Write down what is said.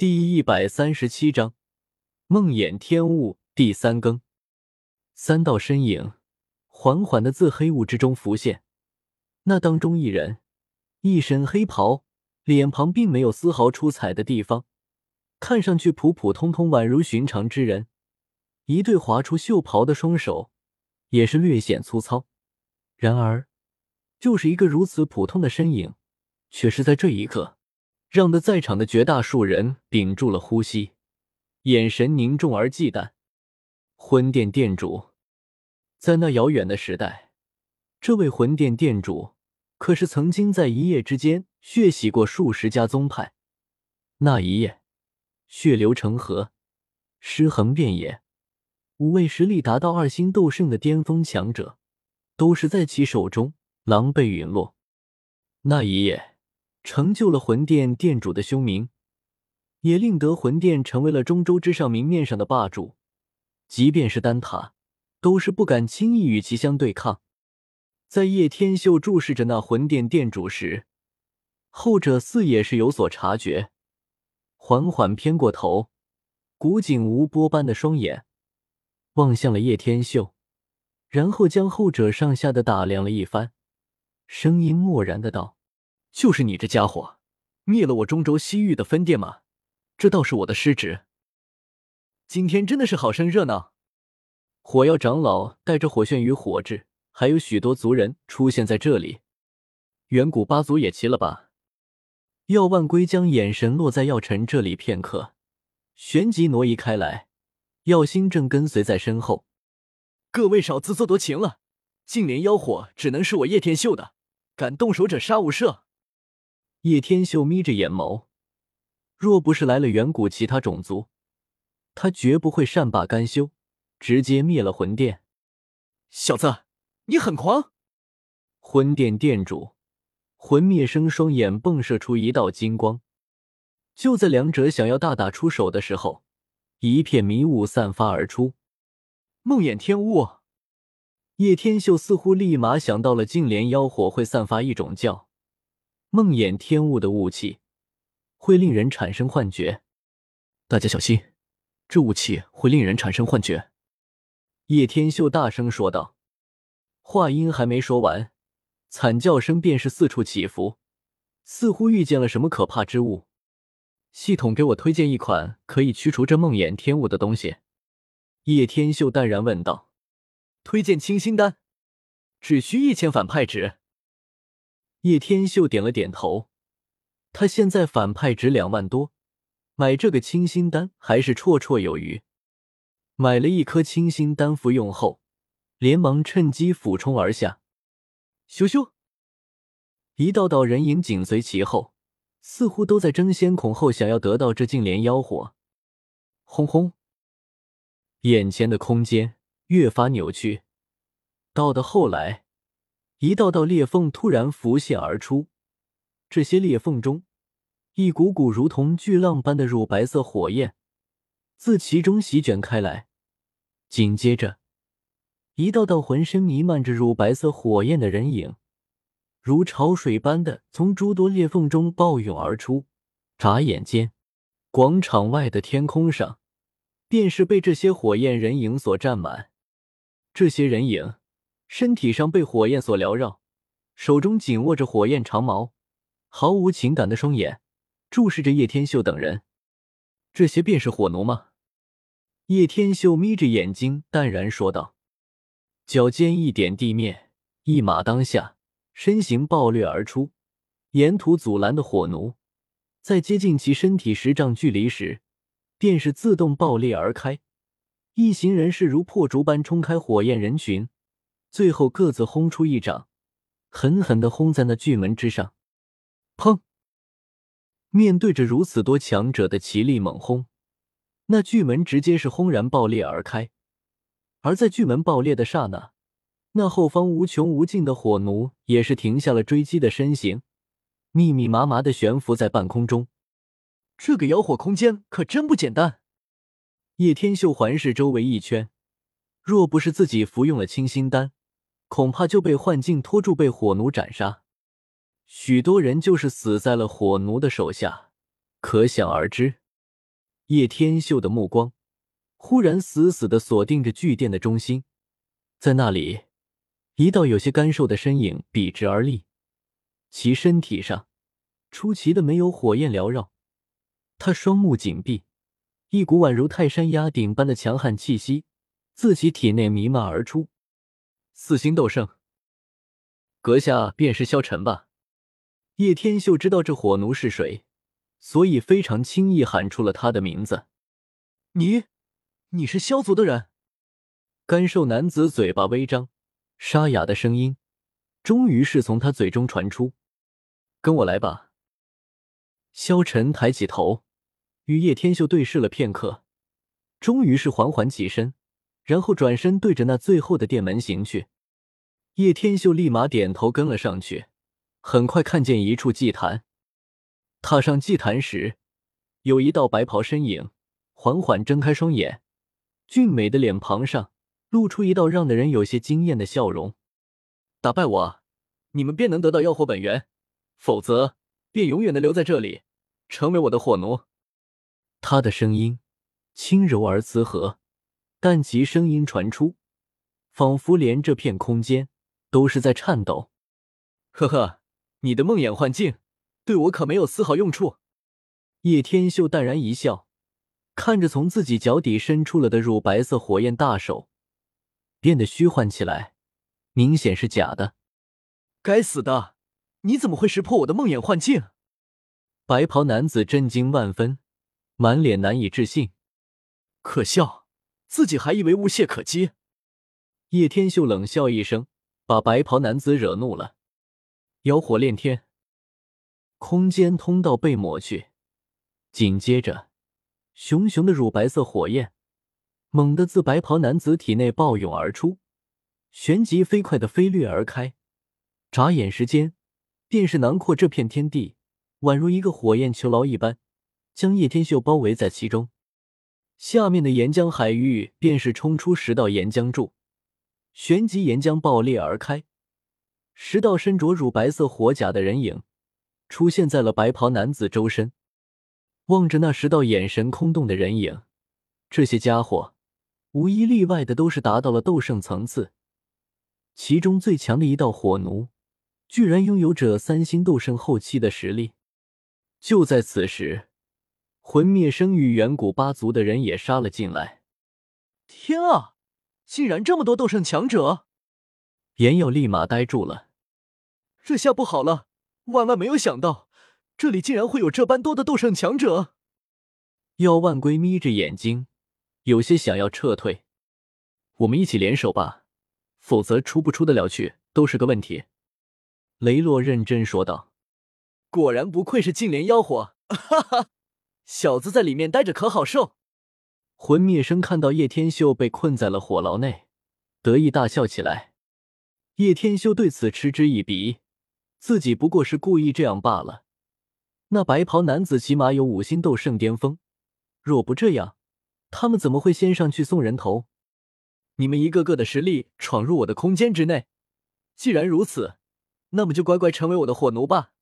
第一百三十七章梦魇天雾第三更。三道身影缓缓的自黑雾之中浮现，那当中一人一身黑袍，脸庞并没有丝毫出彩的地方，看上去普普通通，宛如寻常之人。一对划出袖袍的双手也是略显粗糙。然而，就是一个如此普通的身影，却是在这一刻。让得在场的绝大数人屏住了呼吸，眼神凝重而忌惮。魂殿殿主，在那遥远的时代，这位魂殿殿主可是曾经在一夜之间血洗过数十家宗派。那一夜，血流成河，尸横遍野，五位实力达到二星斗圣的巅峰强者，都是在其手中狼狈陨落。那一夜。成就了魂殿殿主的凶名，也令得魂殿成为了中州之上明面上的霸主。即便是丹塔，都是不敢轻易与其相对抗。在叶天秀注视着那魂殿殿主时，后者似也是有所察觉，缓缓偏过头，古井无波般的双眼望向了叶天秀，然后将后者上下的打量了一番，声音漠然的道。就是你这家伙，灭了我中州西域的分店吗？这倒是我的失职。今天真的是好生热闹，火药长老带着火炫与火炙，还有许多族人出现在这里。远古八族也齐了吧？药万归将眼神落在药尘这里片刻，旋即挪移开来。药心正跟随在身后。各位少自作多情了，净莲妖火只能是我叶天秀的，敢动手者杀无赦。叶天秀眯着眼眸，若不是来了远古其他种族，他绝不会善罢甘休，直接灭了魂殿。小子，你很狂！魂殿殿主魂灭生双眼迸射出一道金光，就在两者想要大打出手的时候，一片迷雾散发而出。梦魇天雾，叶天秀似乎立马想到了净莲妖火会散发一种叫。梦魇天雾的雾气会令人产生幻觉，大家小心，这雾气会令人产生幻觉。叶天秀大声说道。话音还没说完，惨叫声便是四处起伏，似乎遇见了什么可怕之物。系统给我推荐一款可以驱除这梦魇天雾的东西。叶天秀淡然问道：“推荐清心丹，只需一千反派值。”叶天秀点了点头，他现在反派值两万多，买这个清心丹还是绰绰有余。买了一颗清心丹服用后，连忙趁机俯冲而下。咻咻，一道道人影紧随其后，似乎都在争先恐后想要得到这净莲妖火。轰轰，眼前的空间越发扭曲，到的后来。一道道裂缝突然浮现而出，这些裂缝中，一股股如同巨浪般的乳白色火焰自其中席卷开来。紧接着，一道道浑身弥漫着乳白色火焰的人影，如潮水般的从诸多裂缝中暴涌而出。眨眼间，广场外的天空上便是被这些火焰人影所占满。这些人影。身体上被火焰所缭绕，手中紧握着火焰长矛，毫无情感的双眼注视着叶天秀等人。这些便是火奴吗？叶天秀眯着眼睛，淡然说道。脚尖一点地面，一马当下，身形暴掠而出。沿途阻拦的火奴，在接近其身体十丈距离时，便是自动爆裂而开。一行人是如破竹般冲开火焰人群。最后各自轰出一掌，狠狠的轰在那巨门之上。砰！面对着如此多强者的齐力猛轰，那巨门直接是轰然爆裂而开。而在巨门爆裂的刹那，那后方无穷无尽的火奴也是停下了追击的身形，密密麻麻的悬浮在半空中。这个妖火空间可真不简单。叶天秀环视周围一圈，若不是自己服用了清心丹。恐怕就被幻境拖住，被火奴斩杀。许多人就是死在了火奴的手下，可想而知。叶天秀的目光忽然死死的锁定着巨殿的中心，在那里，一道有些干瘦的身影笔直而立，其身体上出奇的没有火焰缭绕，他双目紧闭，一股宛如泰山压顶般的强悍气息自其体内弥漫而出。四星斗圣，阁下便是萧晨吧？叶天秀知道这火奴是谁，所以非常轻易喊出了他的名字。你，你是萧族的人？干瘦男子嘴巴微张，沙哑的声音终于是从他嘴中传出：“跟我来吧。”萧晨抬起头，与叶天秀对视了片刻，终于是缓缓起身。然后转身对着那最后的殿门行去，叶天秀立马点头跟了上去。很快看见一处祭坛，踏上祭坛时，有一道白袍身影缓缓睁开双眼，俊美的脸庞上露出一道让的人有些惊艳的笑容。打败我，你们便能得到妖火本源；否则，便永远的留在这里，成为我的火奴。他的声音轻柔而慈和。但其声音传出，仿佛连这片空间都是在颤抖。呵呵，你的梦魇幻境对我可没有丝毫用处。叶天秀淡然一笑，看着从自己脚底伸出了的乳白色火焰大手变得虚幻起来，明显是假的。该死的，你怎么会识破我的梦魇幻境？白袍男子震惊万分，满脸难以置信。可笑！自己还以为无懈可击，叶天秀冷笑一声，把白袍男子惹怒了。妖火炼天，空间通道被抹去，紧接着，熊熊的乳白色火焰猛地自白袍男子体内暴涌而出，旋即飞快的飞掠而开，眨眼时间便是囊括这片天地，宛如一个火焰囚牢一般，将叶天秀包围在其中。下面的岩浆海域便是冲出十道岩浆柱，旋即岩浆爆裂而开，十道身着乳白色火甲的人影出现在了白袍男子周身。望着那十道眼神空洞的人影，这些家伙无一例外的都是达到了斗圣层次，其中最强的一道火奴，居然拥有着三星斗圣后期的实力。就在此时。魂灭生与远古八族的人也杀了进来。天啊，竟然这么多斗圣强者！炎耀立马呆住了。这下不好了，万万没有想到，这里竟然会有这般多的斗圣强者。药万龟眯着眼睛，有些想要撤退。我们一起联手吧，否则出不出得了去都是个问题。雷洛认真说道。果然不愧是净莲妖火，哈哈。小子在里面待着可好受？魂灭生看到叶天秀被困在了火牢内，得意大笑起来。叶天秀对此嗤之以鼻，自己不过是故意这样罢了。那白袍男子起码有五星斗圣巅峰，若不这样，他们怎么会先上去送人头？你们一个个的实力闯入我的空间之内，既然如此，那么就乖乖成为我的火奴吧。